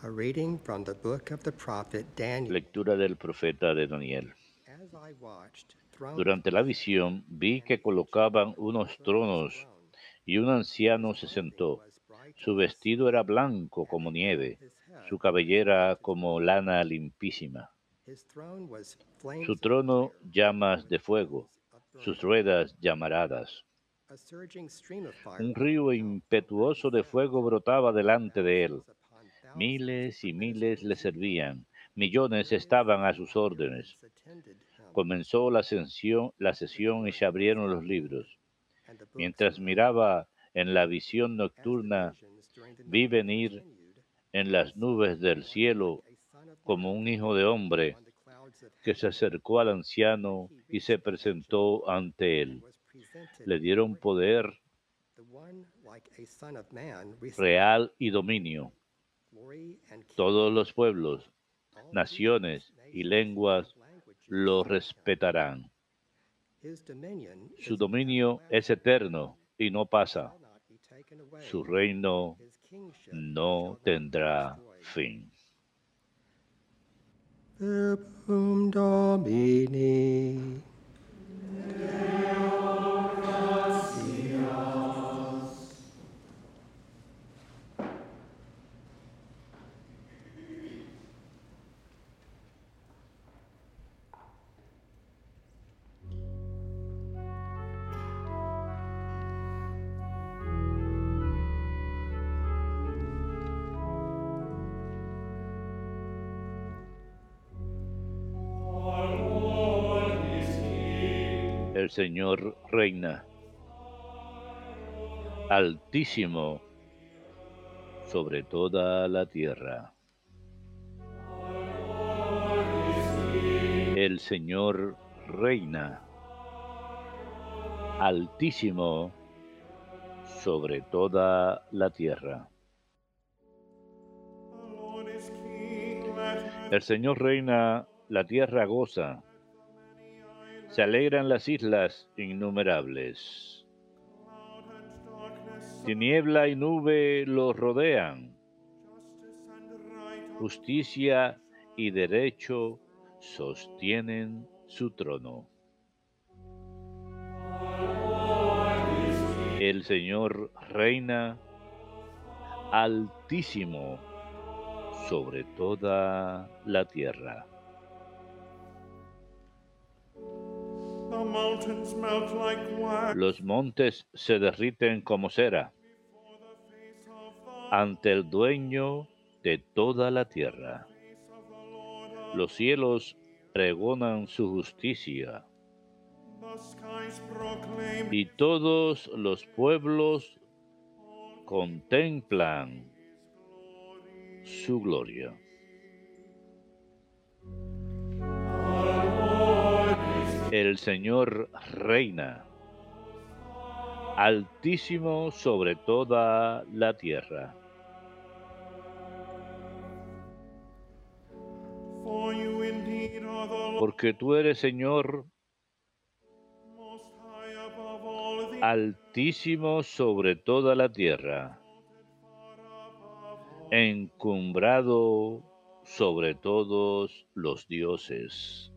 A reading from the book of the prophet Daniel. Lectura del profeta de Daniel. Durante la visión vi que colocaban unos tronos y un anciano se sentó. Su vestido era blanco como nieve, su cabellera como lana limpísima. Su trono llamas de fuego, sus ruedas llamaradas. Un río impetuoso de fuego brotaba delante de él. Miles y miles le servían, millones estaban a sus órdenes. him, Comenzó la sesión, la sesión y se abrieron los libros. Mientras miraba en la visión nocturna, vi venir en las nubes del cielo como un hijo de hombre que se acercó al anciano y se presentó ante él. Le dieron poder real y dominio. Todos los pueblos, naciones y lenguas lo respetarán. Su dominio es eterno y no pasa. Su reino no tendrá fin. El Señor reina, altísimo sobre toda la tierra. El Señor reina, altísimo sobre toda la tierra. El Señor reina, la tierra goza, se alegran las islas innumerables. Tiniebla y nube los rodean, justicia y derecho sostienen su trono. El Señor reina altísimo sobre toda la tierra. Los montes se derriten como cera ante el dueño de toda la tierra. Los cielos pregonan su justicia y todos los pueblos contemplan su gloria. El Señor reina, altísimo sobre toda la tierra. Porque tú eres Señor. Altísimo sobre toda la tierra, encumbrado sobre todos los dioses.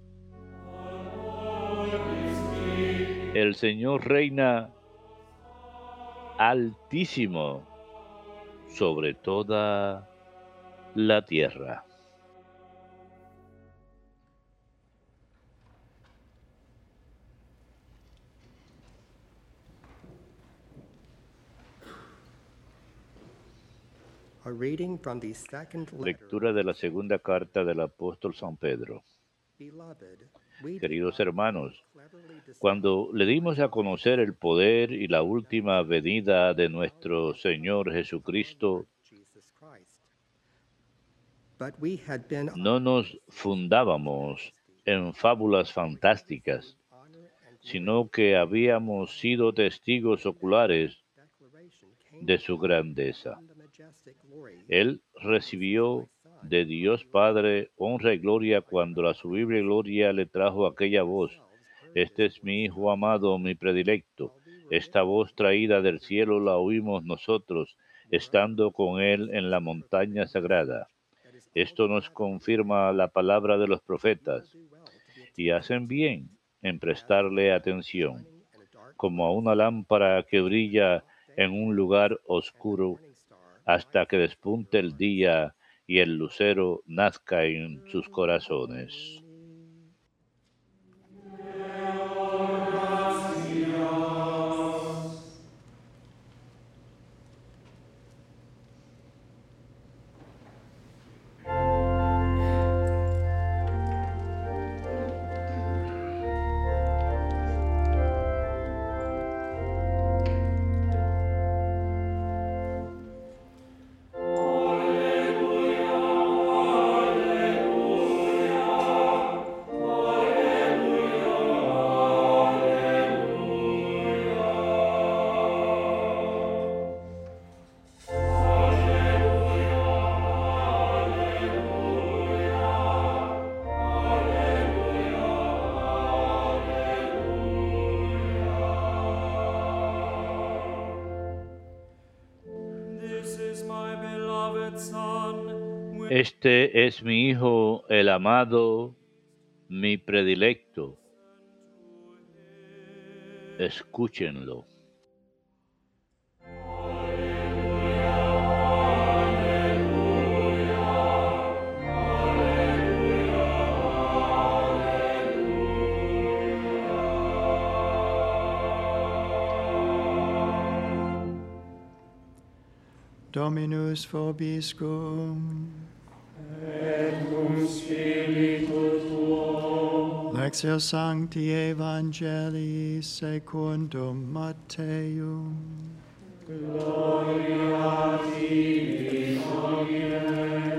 El Señor reina altísimo sobre toda la tierra. A reading from the second letter. Lectura de la segunda carta del apóstol San Pedro. Beloved, Queridos hermanos, Cuando le dimos a conocer el poder y la última venida de nuestro Señor Jesucristo, no nos fundábamos en fábulas fantásticas, sino que habíamos sido testigos oculares de su grandeza. Él recibió de Dios Padre honra y gloria cuando la sublime gloria le trajo aquella voz. Este es mi Hijo amado, mi predilecto. Esta voz traída del cielo la oímos nosotros, estando con Él en la montaña sagrada. Esto nos confirma la palabra de los profetas y hacen bien en prestarle atención, como a una lámpara que brilla en un lugar oscuro hasta que despunte el día y el lucero nazca en sus corazones. Este es mi Hijo, el amado, mi predilecto. Escúchenlo. Dominus vobiscum. Lectio Sancti Evangelii secundum Matteum. Jesus took Peter,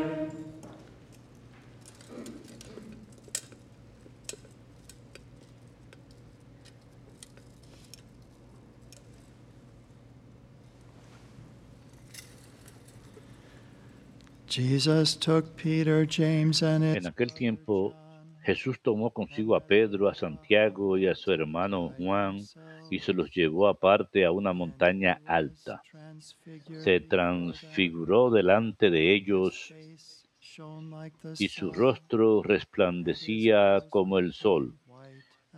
En aquel tiempo Jesús tomó consigo a Pedro, a Santiago y a su hermano Juan y se los llevó aparte a una montaña alta. Se transfiguró delante de ellos y su rostro resplandecía como el sol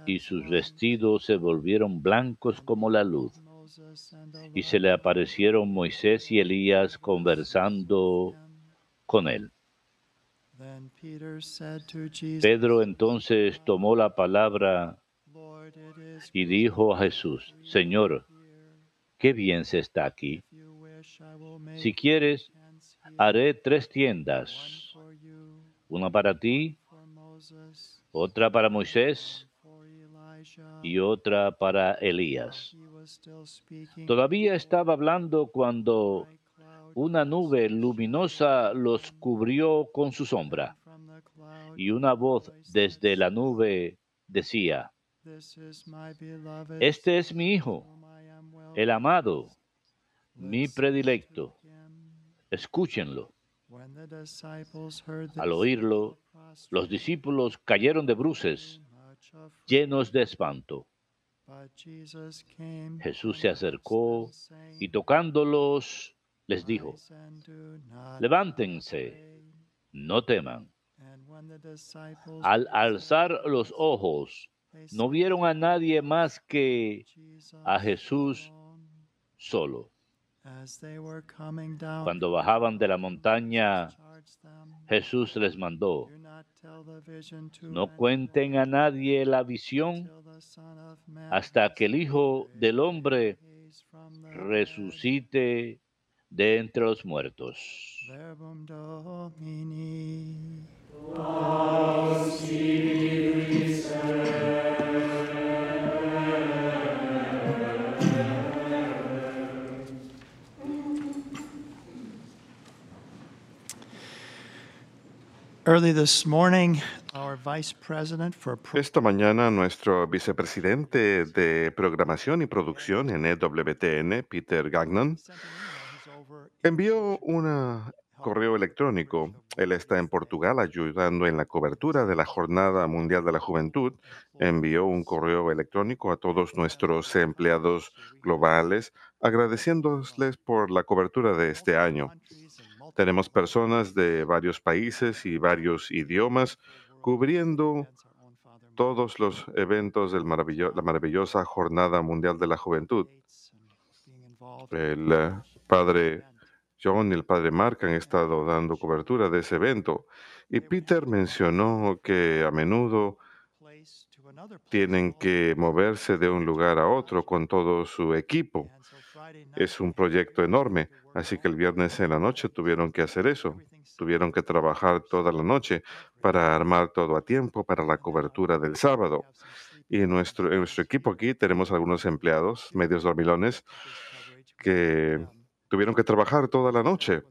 y sus vestidos se volvieron blancos como la luz. Y se le aparecieron Moisés y Elías conversando con él. Pedro entonces tomó la palabra y dijo a Jesús, Señor, qué bien se está aquí. Si quieres, haré tres tiendas, una para ti, otra para Moisés y otra para Elías. Todavía estaba hablando cuando una nube luminosa los cubrió con su sombra y una voz desde la nube decía, Este es mi Hijo, el amado, mi predilecto. Escúchenlo. Al oírlo, los discípulos cayeron de bruces, llenos de espanto. Jesús se acercó y tocándolos les dijo, levántense, no teman. Al alzar los ojos, no vieron a nadie más que a Jesús solo. Cuando bajaban de la montaña, Jesús les mandó, no cuenten a nadie la visión hasta que el Hijo del Hombre resucite de entre los muertos. Verbum Domini. Early this morning, our Vice President for Pro- Esta mañana nuestro vicepresidente de programación y producción en EWTN, Peter Gagnon, envió un correo electrónico. Él está en Portugal ayudando en la cobertura de la Jornada Mundial de la Juventud. Envió un correo electrónico a todos nuestros empleados globales agradeciéndoles por la cobertura de este año. Tenemos personas de varios países y varios idiomas cubriendo todos los eventos de la maravillosa Jornada Mundial de la Juventud. El eh, padre John y el padre Mark han estado dando cobertura de ese evento. Y Peter mencionó que a menudo tienen que moverse de un lugar a otro con todo su equipo. Es un proyecto enorme, así que el viernes en la noche tuvieron que hacer eso. Tuvieron que trabajar toda la noche para armar todo a tiempo para la cobertura del sábado. Y en nuestro, en nuestro equipo aquí tenemos algunos empleados, medios dormilones, que tuvieron que trabajar toda la noche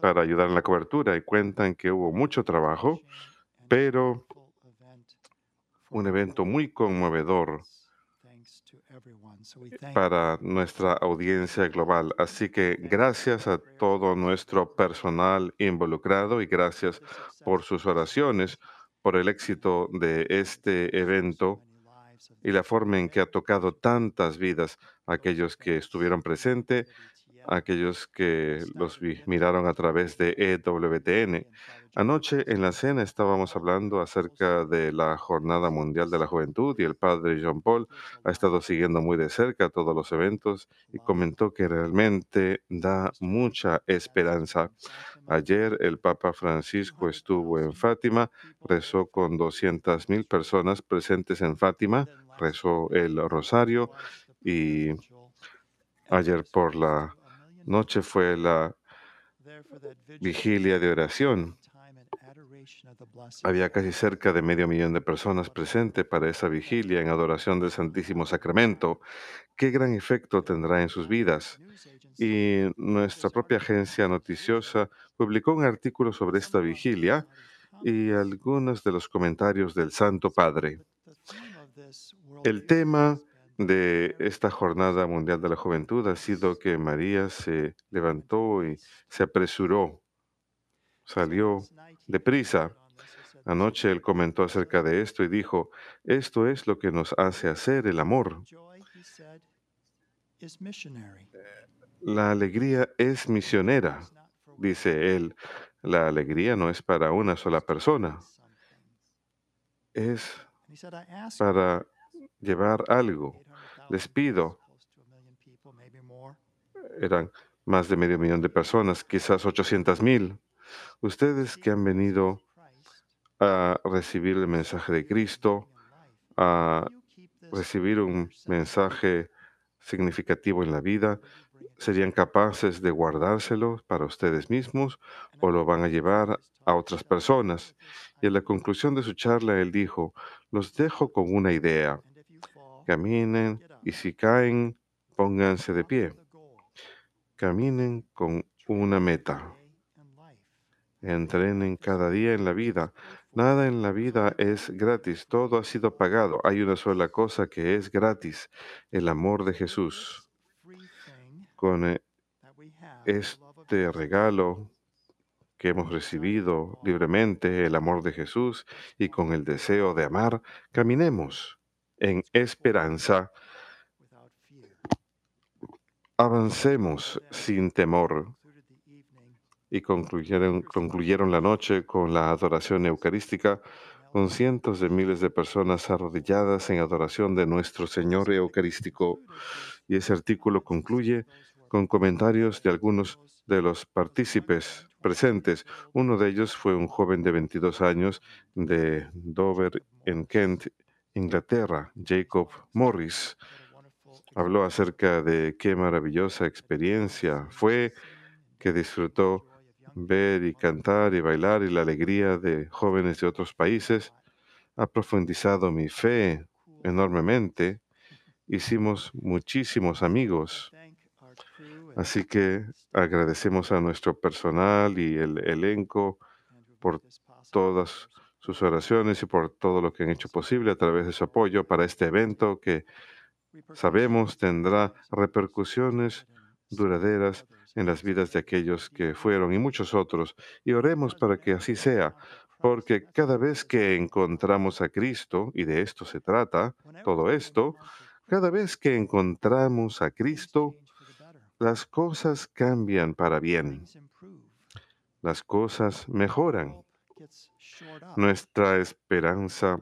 para ayudar en la cobertura y cuentan que hubo mucho trabajo, pero un evento muy conmovedor para nuestra audiencia global. Así que gracias a todo nuestro personal involucrado y gracias por sus oraciones, por el éxito de este evento y la forma en que ha tocado tantas vidas, aquellos que estuvieron presentes, aquellos que los miraron a través de EWTN. Anoche en la cena estábamos hablando acerca de la Jornada Mundial de la Juventud y el padre John Paul ha estado siguiendo muy de cerca todos los eventos y comentó que realmente da mucha esperanza. Ayer el Papa Francisco estuvo en Fátima, rezó con 200.000 personas presentes en Fátima, rezó el rosario y ayer por la noche fue la vigilia de oración. Había casi cerca de medio millón de personas presentes para esa vigilia en adoración del Santísimo Sacramento. Qué gran efecto tendrá en sus vidas. Y nuestra propia agencia noticiosa publicó un artículo sobre esta vigilia y algunos de los comentarios del Santo Padre. El tema de esta Jornada Mundial de la Juventud ha sido que María se levantó y se apresuró, salió deprisa. Anoche él comentó acerca de esto y dijo, esto es lo que nos hace hacer el amor. La alegría es misionera, dice él. La alegría no es para una sola persona, es para llevar algo. Les pido, eran más de medio millón de personas, quizás 800 mil, ustedes que han venido a recibir el mensaje de Cristo, a recibir un mensaje significativo en la vida, serían capaces de guardárselo para ustedes mismos o lo van a llevar a otras personas. Y en la conclusión de su charla, él dijo, los dejo con una idea. Caminen y si caen, pónganse de pie. Caminen con una meta. Entrenen cada día en la vida. Nada en la vida es gratis, todo ha sido pagado. Hay una sola cosa que es gratis, el amor de Jesús. Con eh, este regalo que hemos recibido libremente, el amor de Jesús, y con el deseo de amar, caminemos en esperanza. Avancemos sin temor y concluyeron, la noche con la adoración eucarística, con cientos de miles de personas arrodilladas en adoración de nuestro Señor Eucarístico. Y ese artículo concluye con comentarios de algunos de los partícipes presentes. Uno de ellos fue un joven de 22 años de Dover, en Kent, Inglaterra, Jacob Morris. Habló acerca de qué maravillosa experiencia fue que disfrutó ver y cantar y bailar y la alegría de jóvenes de otros países, ha profundizado mi fe enormemente. Hicimos muchísimos amigos. Así que agradecemos a nuestro personal y el elenco por todas sus oraciones y por todo lo que han hecho posible a través de su apoyo para este evento que sabemos tendrá repercusiones duraderas en las vidas de aquellos que fueron y muchos otros. Y oremos para que así sea, porque cada vez que encontramos a Cristo, y de esto se trata, todo esto, cada vez que encontramos a Cristo, las cosas cambian para bien. las cosas mejoran. Nuestra esperanza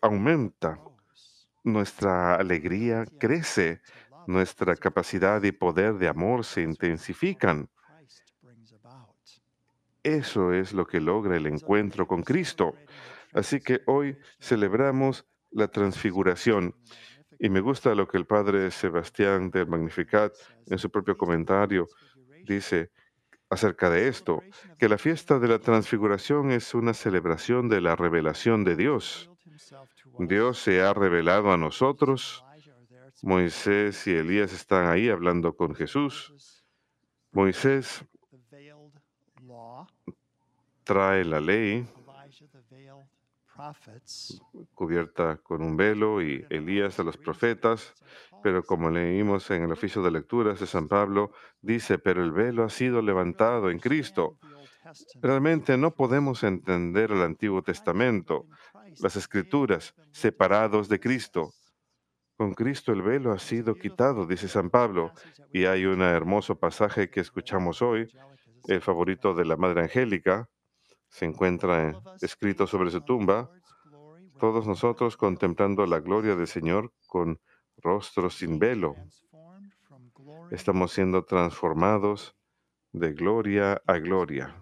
aumenta. Nuestra alegría crece, nuestra capacidad y poder de amor se intensifican. Eso es lo que logra el encuentro con Cristo. Así que hoy celebramos la transfiguración. Y me gusta lo que el padre Sebastián del Magnificat en su propio comentario dice acerca de esto, que la fiesta de la transfiguración es una celebración de la revelación de Dios. Dios se ha revelado a nosotros. Moisés y Elías están ahí hablando con Jesús. Moisés trae la ley cubierta con un velo y Elías a los profetas, pero como leímos en el oficio de lecturas de San Pablo, dice, pero el velo ha sido levantado en Cristo. Realmente no podemos entender el Antiguo Testamento, las Escrituras, separados de Cristo. Con Cristo el velo ha sido quitado, dice San Pablo, y hay un hermoso pasaje que escuchamos hoy, el favorito de la Madre Angélica, se encuentra en- escrito sobre su tumba, todos nosotros contemplando la gloria del Señor con rostro sin velo. Estamos siendo transformados de gloria a gloria,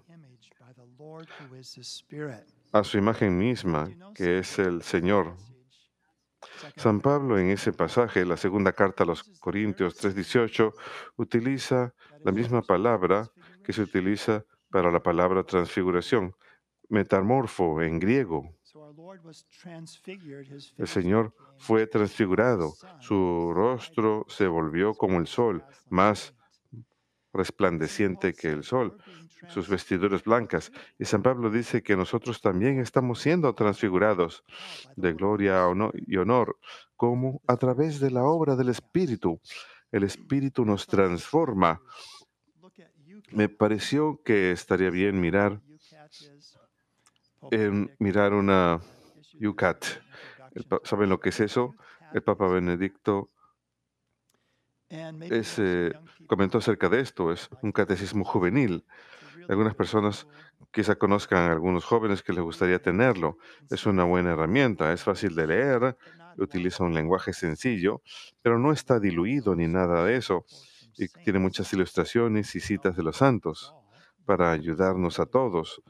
a su imagen misma, que es el Señor. San Pablo en ese pasaje, la segunda carta a los Corintios 3:18, utiliza la misma palabra que se utiliza para la palabra transfiguración, metamorfo en griego. El Señor fue transfigurado, su rostro se volvió como el sol, más resplandeciente que el sol, sus vestiduras blancas. Y San Pablo dice que nosotros también estamos siendo transfigurados de gloria y honor, como a través de la obra del Espíritu. El Espíritu nos transforma. Me pareció que estaría bien mirar, mirar una UCAT. ¿Saben lo que es eso? El Papa Benedicto es, eh, comentó acerca de esto. Es un catecismo juvenil. Algunas personas quizá conozcan a algunos jóvenes que les gustaría tenerlo. Es una buena herramienta, es fácil de leer, utiliza un lenguaje sencillo, pero no está diluido ni nada de eso. Y tiene muchas ilustraciones y citas de los santos para ayudarnos a todos,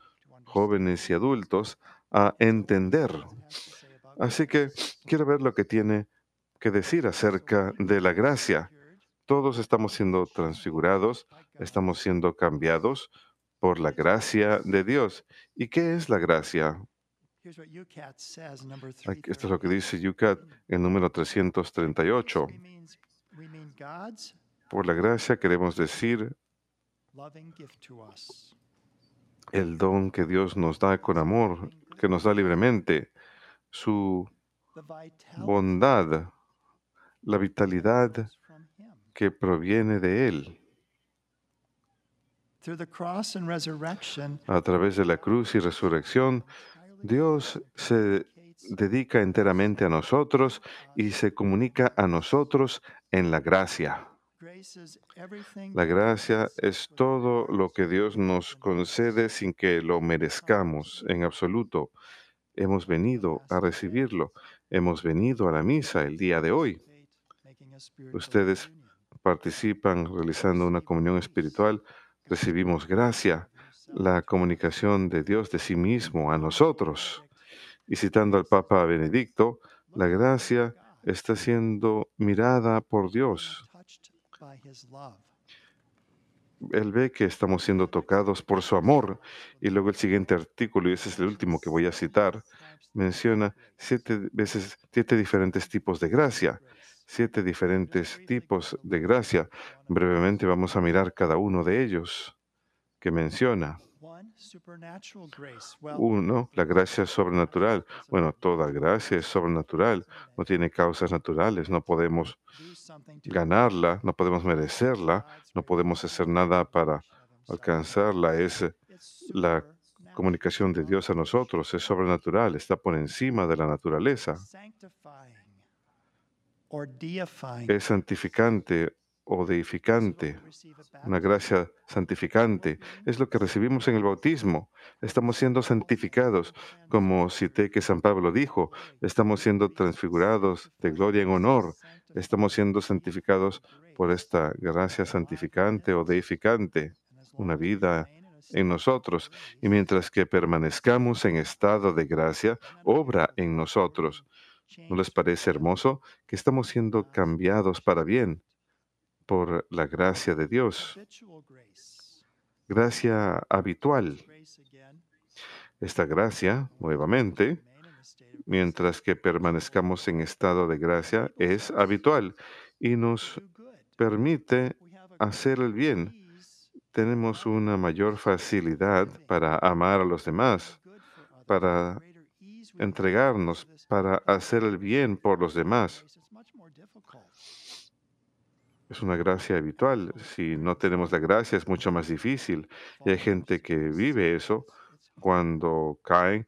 jóvenes y adultos, a entender. Así que quiero ver lo que tiene que decir acerca de la gracia. Todos estamos siendo transfigurados, estamos siendo cambiados por la gracia de Dios. ¿Y qué es la gracia? Esto es lo que dice Yucat en número 338. Por la gracia queremos decir el don que Dios nos da con amor, que nos da libremente, su bondad, la vitalidad que proviene de Él. A través de la cruz y resurrección, Dios se dedica enteramente a nosotros y se comunica a nosotros en la gracia. La gracia es todo lo que Dios nos concede sin que lo merezcamos en absoluto. Hemos venido a recibirlo. Hemos venido a la misa el día de hoy. Ustedes participan realizando una comunión espiritual. Recibimos gracia, la comunicación de Dios de sí mismo a nosotros. Y citando al Papa Benedicto, la gracia está siendo mirada por Dios. Él ve que estamos siendo tocados por su amor. Y luego el siguiente artículo, y ese es el último que voy a citar, menciona siete veces, siete diferentes tipos de gracia. Siete diferentes tipos de gracia. Brevemente vamos a mirar cada uno de ellos que menciona. Uno, la gracia sobrenatural. Bueno, toda gracia es sobrenatural, no tiene causas naturales, no podemos ganarla, no podemos merecerla, no podemos hacer nada para alcanzarla. Es la comunicación de Dios a nosotros, es sobrenatural, está por encima de la naturaleza. Es santificante o deificante, una gracia santificante. Es lo que recibimos en el bautismo. Estamos siendo santificados, como cité que San Pablo dijo, estamos siendo transfigurados de gloria en honor. Estamos siendo santificados por esta gracia santificante o deificante, una vida en nosotros. Y mientras que permanezcamos en estado de gracia, obra en nosotros. ¿No les parece hermoso que estamos siendo cambiados para bien por la gracia de Dios? Gracia habitual. Esta gracia, nuevamente, mientras que permanezcamos en estado de gracia, es habitual y nos permite hacer el bien. Tenemos una mayor facilidad para amar a los demás, para entregarnos, para hacer el bien por los demás. Es una gracia habitual. Si no tenemos la gracia es mucho más difícil. Y hay gente que vive eso cuando caen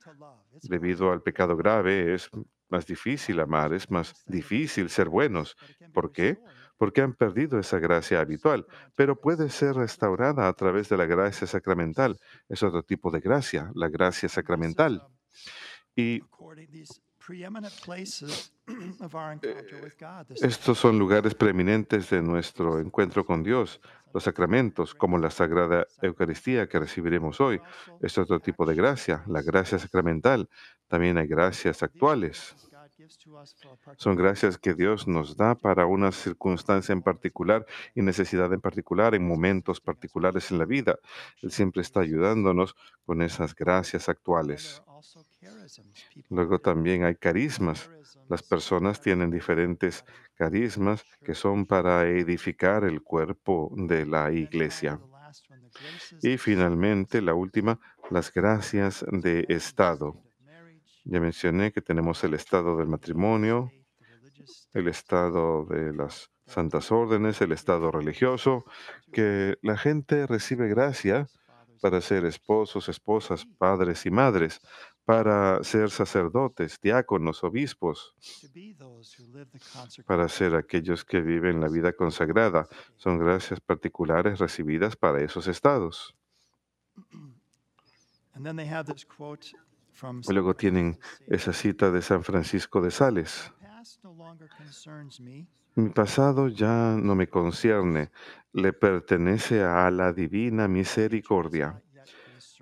debido al pecado grave. Es más difícil amar, es más difícil ser buenos. ¿Por qué? Porque han perdido esa gracia habitual, pero puede ser restaurada a través de la gracia sacramental. Es otro tipo de gracia, la gracia sacramental. Y estos son lugares preeminentes de nuestro encuentro con Dios, los sacramentos, como la Sagrada Eucaristía que recibiremos hoy. Es otro tipo de gracia, la gracia sacramental. También hay gracias actuales. Son gracias que Dios nos da para una circunstancia en particular y necesidad en particular, en momentos particulares en la vida. Él siempre está ayudándonos con esas gracias actuales. Luego también hay carismas. Las personas tienen diferentes carismas que son para edificar el cuerpo de la iglesia. Y finalmente, la última, las gracias de Estado. Ya mencioné que tenemos el estado del matrimonio, el estado de las santas órdenes, el estado religioso, que la gente recibe gracia para ser esposos, esposas, padres y madres, para ser sacerdotes, diáconos, obispos, para ser aquellos que viven la vida consagrada. Son gracias particulares recibidas para esos estados. Luego tienen esa cita de San Francisco de Sales. Mi pasado ya no me concierne, le pertenece a la divina misericordia.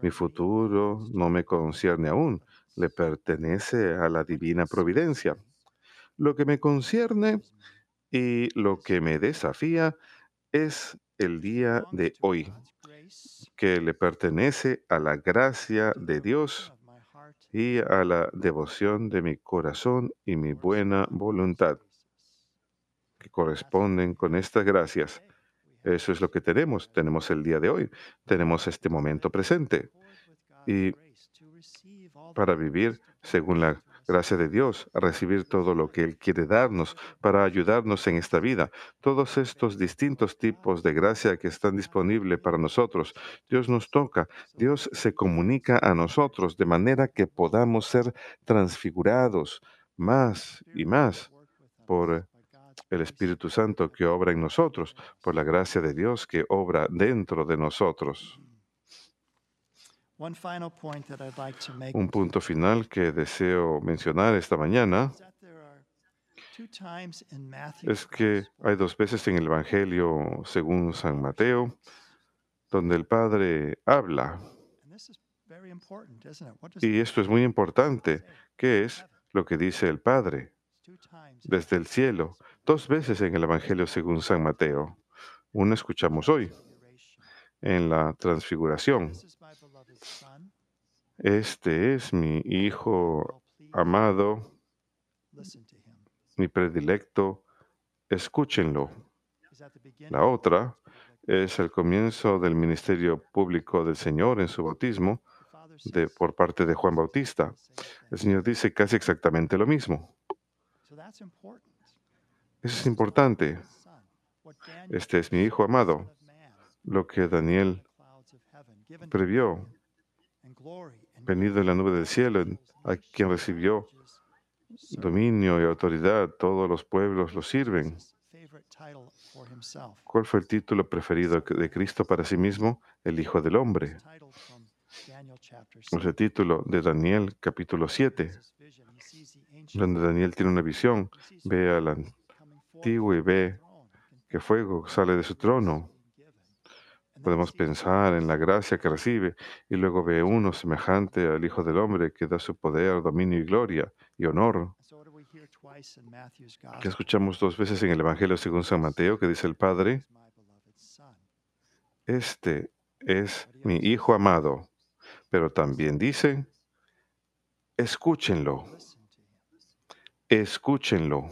Mi futuro no me concierne aún, le pertenece a la divina providencia. Lo que me concierne y lo que me desafía es el día de hoy, que le pertenece a la gracia de Dios y a la devoción de mi corazón y mi buena voluntad, que corresponden con estas gracias. Eso es lo que tenemos. Tenemos el día de hoy. Tenemos este momento presente. Y para vivir según la gracia de Dios, recibir todo lo que Él quiere darnos para ayudarnos en esta vida. Todos estos distintos tipos de gracia que están disponibles para nosotros. Dios nos toca, Dios se comunica a nosotros de manera que podamos ser transfigurados más y más por el Espíritu Santo que obra en nosotros, por la gracia de Dios que obra dentro de nosotros. Un punto final que deseo mencionar esta mañana es que hay dos veces en el Evangelio según San Mateo donde el Padre habla. Y esto es muy importante. ¿Qué es lo que dice el Padre? Desde el cielo, dos veces en el Evangelio según San Mateo. Una escuchamos hoy, en la transfiguración. Este es mi Hijo amado, mi predilecto, escúchenlo. La otra es el comienzo del ministerio público del Señor en su bautismo por parte de Juan Bautista. El Señor dice casi exactamente lo mismo. Eso es importante. Este es mi Hijo amado, lo que Daniel previó, venido en la nube del cielo, a quien recibió dominio y autoridad, todos los pueblos lo sirven. ¿Cuál fue el título preferido de Cristo para sí mismo? El Hijo del Hombre. Ese 7. título de Daniel capítulo 7, donde Daniel tiene una visión, ve al antiguo y ve que fuego sale de su trono. Podemos pensar en la gracia que recibe y luego ve uno semejante al Hijo del Hombre que da su poder, dominio y gloria y honor. Que escuchamos dos veces en el Evangelio según San Mateo que dice el Padre, este es mi Hijo amado. Pero también dice, escúchenlo. Escúchenlo.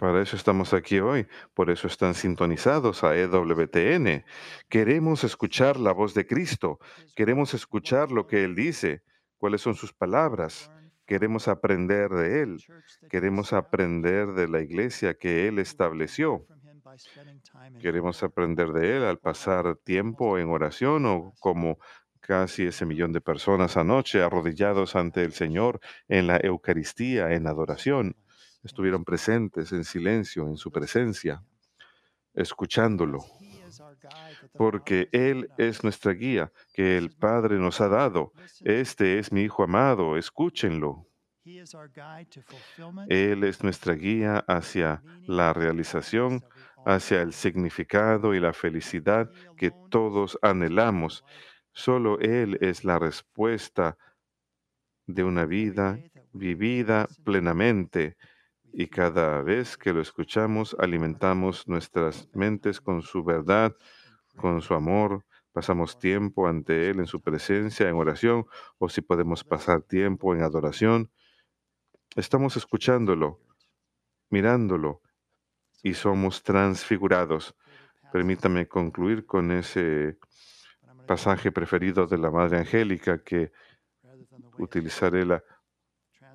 Para eso estamos aquí hoy, por eso están sintonizados a EWTN. Queremos escuchar la voz de Cristo, queremos escuchar lo que Él dice, cuáles son sus palabras, queremos aprender de Él, queremos aprender de la iglesia que Él estableció, queremos aprender de Él al pasar tiempo en oración o como casi ese millón de personas anoche arrodillados ante el Señor en la Eucaristía, en adoración. Estuvieron presentes en silencio en su presencia, escuchándolo, porque Él es nuestra guía que el Padre nos ha dado. Este es mi Hijo amado, escúchenlo. Él es nuestra guía hacia la realización, hacia el significado y la felicidad que todos anhelamos. Solo Él es la respuesta de una vida vivida plenamente y cada vez que lo escuchamos alimentamos nuestras mentes con su verdad, con su amor, pasamos tiempo ante Él en su presencia, en oración, o si podemos pasar tiempo en adoración, estamos escuchándolo, mirándolo y somos transfigurados. Permítame concluir con ese pasaje preferido de la Madre Angélica que utilizaré la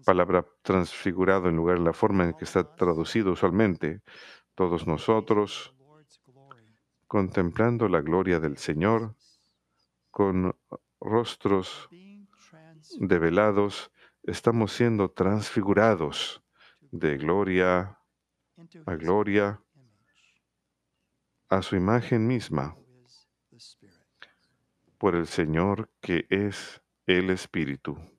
palabra transfigurado en lugar de la forma en que está traducido usualmente. Todos nosotros, contemplando la gloria del Señor, con rostros develados, estamos siendo transfigurados de gloria a gloria a su imagen misma por el Señor que es el Espíritu.